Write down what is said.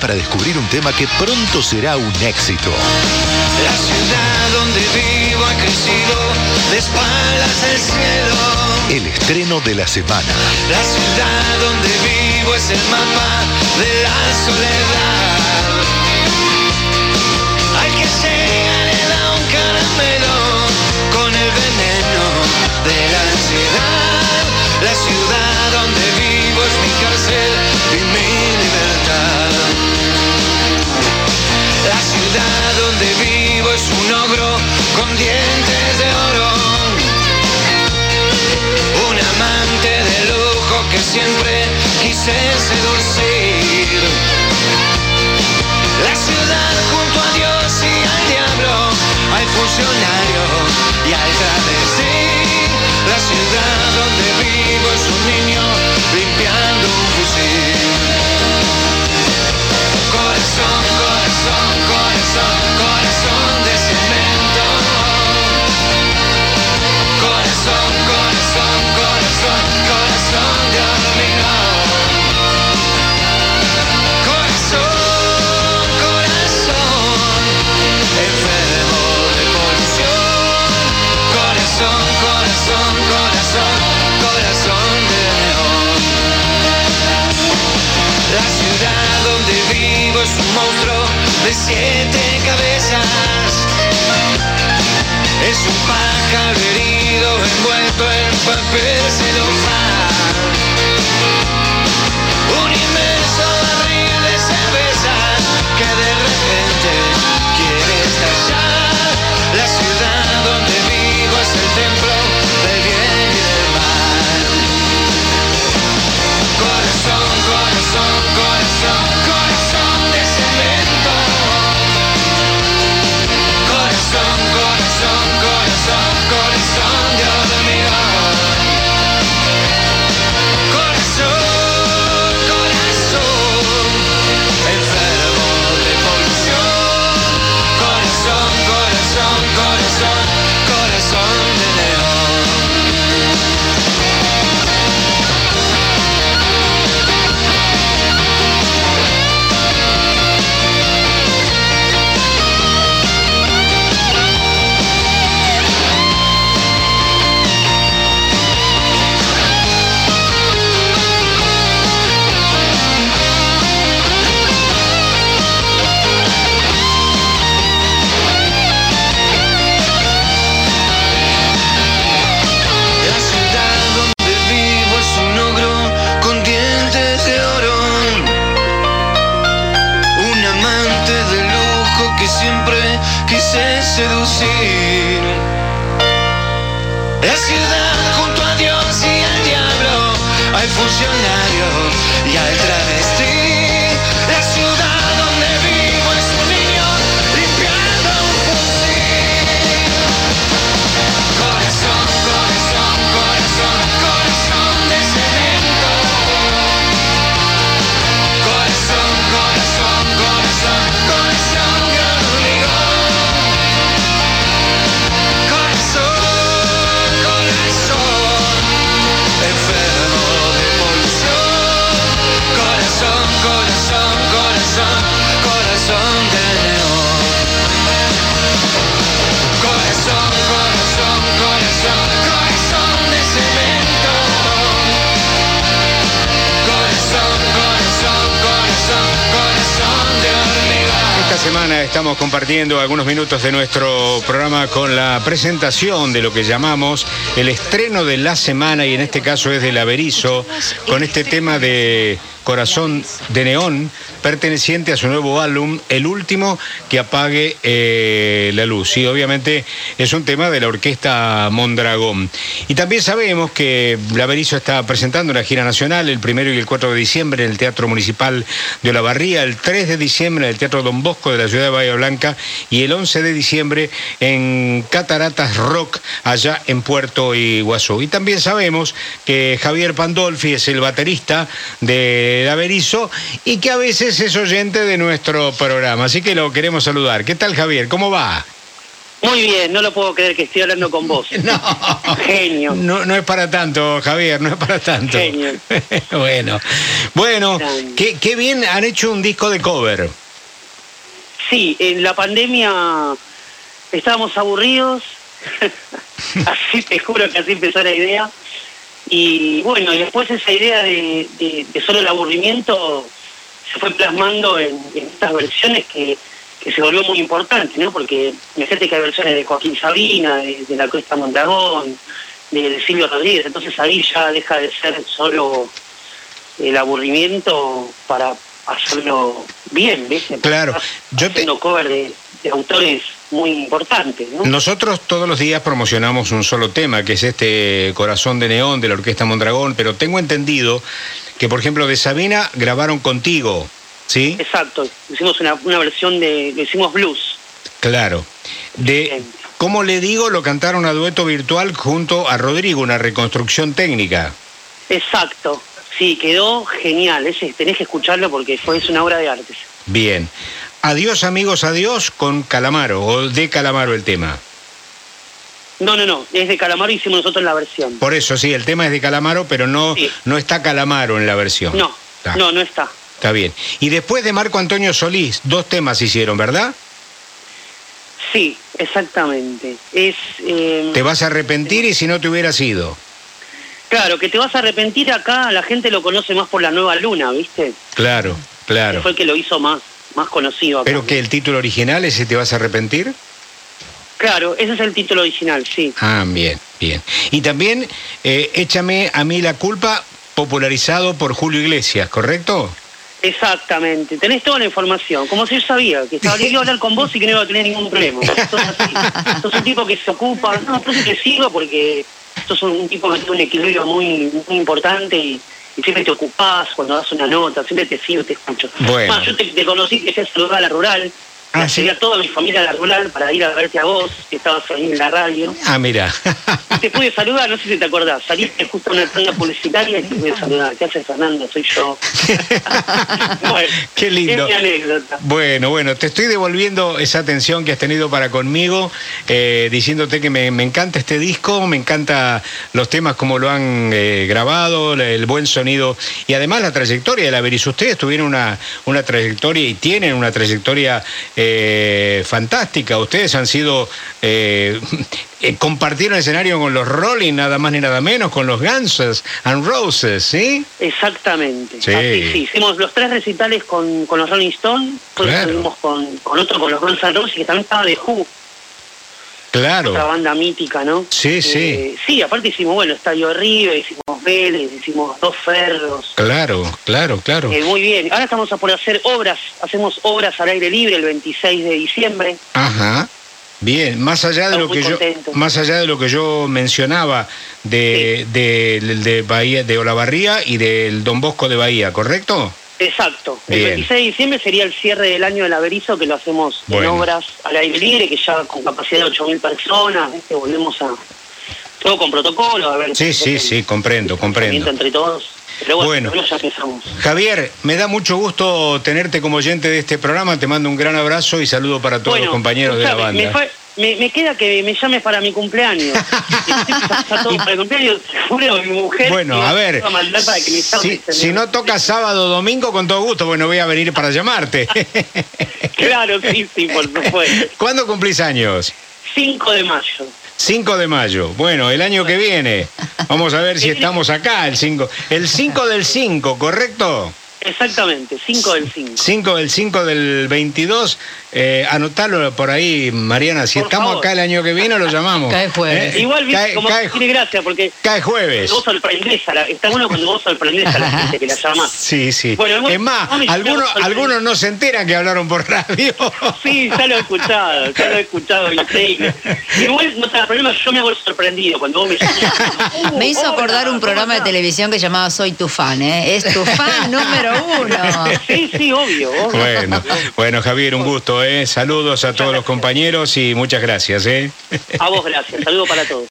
Para descubrir un tema que pronto será un éxito. La ciudad donde vivo ha crecido de espaldas al cielo. El estreno de la semana. La ciudad donde vivo es el mapa de la soledad. Con dientes de oro. Un amante de lujo que siempre quise seducir. La ciudad junto a Dios y al diablo, al funcionario es un monstruo de siete cabezas. Es un pájaro herido envuelto en papel celofán. Quise seducir. La ciudad junto a Dios y al diablo, al funcionario y al travesti. Semana estamos compartiendo algunos minutos de nuestro programa con la presentación de lo que llamamos el estreno de la semana y en este caso es del Averizo con este tema de Corazón de Neón perteneciente a su nuevo álbum, el último que apague eh, la luz. Y obviamente es un tema de la orquesta Mondragón. Y también sabemos que Laverizo está presentando una gira nacional el primero y el 4 de diciembre en el Teatro Municipal de Olavarría, el 3 de diciembre en el Teatro Don Bosco de la ciudad de Bahía Blanca y el 11 de diciembre en Cataratas Rock, allá en Puerto Iguazú. Y también sabemos que Javier Pandolfi es el baterista de Laverizo y que a veces es oyente de nuestro programa. Así que lo queremos saludar. ¿Qué tal, Javier? ¿Cómo va? Muy bien, no lo puedo creer que estoy hablando con vos. No. Genio. No, no es para tanto, Javier, no es para tanto. Genio. bueno, bueno, qué bien han hecho un disco de cover. Sí, en la pandemia estábamos aburridos, así te juro que así empezó la idea. Y bueno, y después esa idea de, de- de solo el aburrimiento se fue plasmando en, en estas versiones que, que se volvió muy importante, ¿no? Porque fíjate que hay versiones de Joaquín Sabina, de, de la Cuesta Mondragón, de, Silvio Rodríguez, entonces ahí ya deja de ser solo el aburrimiento para hacerlo bien, ¿viste? Claro, yo te- haciendo cover de autores muy importantes, ¿no? Nosotros todos los días promocionamos un solo tema, que es este Corazón de Neón de la Orquesta Mondragón, pero tengo entendido que, por ejemplo, de Sabina grabaron contigo, ¿sí? Exacto, hicimos una, una versión de, lo hicimos blues. Claro. De, Bien. ¿Cómo le digo? Lo cantaron a dueto virtual junto a Rodrigo, una reconstrucción técnica. Exacto, sí, quedó genial, ese, tenés que escucharlo porque fue es una obra de arte. Bien. Adiós amigos, adiós con Calamaro, o de Calamaro el tema. No, no, no, es de Calamaro hicimos nosotros la versión. Por eso sí, el tema es de Calamaro, pero no, Sí. no está Calamaro en la versión. No, Está, no, no está. Está bien. Y después de Marco Antonio Solís, dos temas hicieron, ¿verdad? Sí, exactamente. Es, eh, Te vas a arrepentir y si no te hubieras ido. claro, que te vas a arrepentir acá, la gente lo conoce más por la nueva luna, ¿viste? Claro, Que claro. fue el que lo hizo más, más conocido acá. Pero que el título original ese te vas a arrepentir. Claro, ese es el título original, sí. Ah, bien, bien. Y también eh, Échame a mí la culpa, popularizado por Julio Iglesias, ¿correcto? Exactamente, tenés toda la información, como si yo sabía que estaba iba a hablar con vos y que no iba a tener ningún problema. Sos así, sos un tipo que se ocupa, no, entonces te sigo porque sos un tipo que tiene un equilibrio muy, muy importante y, y siempre te ocupás cuando das una nota, siempre te sigo, te escucho. Bueno. Más, yo te, te conocí que fui a saludar a la rural, Ah, ¿sí? a toda mi familia a la rural para ir a verte a vos, que estabas ahí en la radio. Ah, mira. Te pude saludar, no sé si te acordás, saliste justo a una tanda publicitaria y te pude saludar. ¿Qué haces, Fernando? Soy yo. Bueno, Qué lindo. Es mi anécdota. Bueno, bueno, te estoy devolviendo esa atención que has tenido para conmigo, eh, diciéndote que me, me encanta este disco, me encanta los temas como lo han eh, grabado, el buen sonido y además la trayectoria de la Veris. Ustedes tuvieron una, una trayectoria y tienen una trayectoria eh, fantástica. Ustedes han sido, eh, eh, compartieron escenario con los Rolling, nada más ni nada menos, con los Guns and Roses, ¿sí? Exactamente. Sí. Así, sí. Hicimos los tres recitales con, con los Rolling Stones, después Claro. estuvimos con, con otro, con los Guns N' Roses, que también estaba de Who, Claro. otra banda mítica, ¿no? Sí, sí. Eh, sí, aparte hicimos, bueno, Estadio River, hicimos Vélez, hicimos Dos Ferros. Claro, claro, claro. Eh, muy bien. Ahora estamos a por hacer obras, hacemos obras al aire libre el 26 de diciembre. Ajá. Bien, más allá de Estamos lo que yo más allá de lo que yo mencionaba de, de, de Bahía de Olavarría y del Don Bosco de Bahía, ¿correcto? Exacto. El Bien. 26 de diciembre sería el cierre del año del Averizo, que lo hacemos Bueno. en obras al aire libre, que ya con capacidad de 8.000 personas, ¿viste? volvemos a... Todo con protocolo, a ver... Sí, sí, sí, comprendo, comprendo. entre todos. Pero bueno, Bueno. ya empezamos. Javier, me da mucho gusto tenerte como oyente de este programa. Te mando un gran abrazo y saludo para todos bueno, los compañeros de la Me, banda. fue- me- me queda que me llames para mi cumpleaños. todo para el cumpleaños, seguro mi mujer... Bueno, a ver, a para que me si, si no toca sábado o domingo, con todo gusto, bueno, voy a venir para llamarte. Claro, sí, sí, por supuesto. ¿Cuándo cumplís años? 5 de mayo. 5 de mayo. Bueno, el año que viene. Vamos a ver si estamos acá el 5. El 5 del 5, ¿correcto? Exactamente, 5 del 5. 5 del 5 del 22. Eh, anotalo por ahí, Mariana. Si Por estamos favor. acá el año que viene, lo llamamos. Cae jueves. Eh, Igual, viste, cae, como cae tiene gracia, porque cae jueves. vos sorprendés a la, está bueno cuando vos sorprendés a la gente que la llama. Sí, sí. Bueno, bueno, es más, algunos, algunos no se enteran que hablaron por radio. Sí, ya lo he escuchado, ya lo he escuchado, increíble. Igual no te da problema, yo me hago sorprendido cuando vos me llamas. Me hizo acordar un ¿cómo programa de televisión que llamaba Soy tu fan, ¿eh? Es tu fan número uno. Sí, sí, obvio. obvio. Bueno, bueno, Javier, un gusto, ¿eh? Saludos a todos los compañeros y muchas gracias, ¿eh? A vos, gracias. Saludo para todos.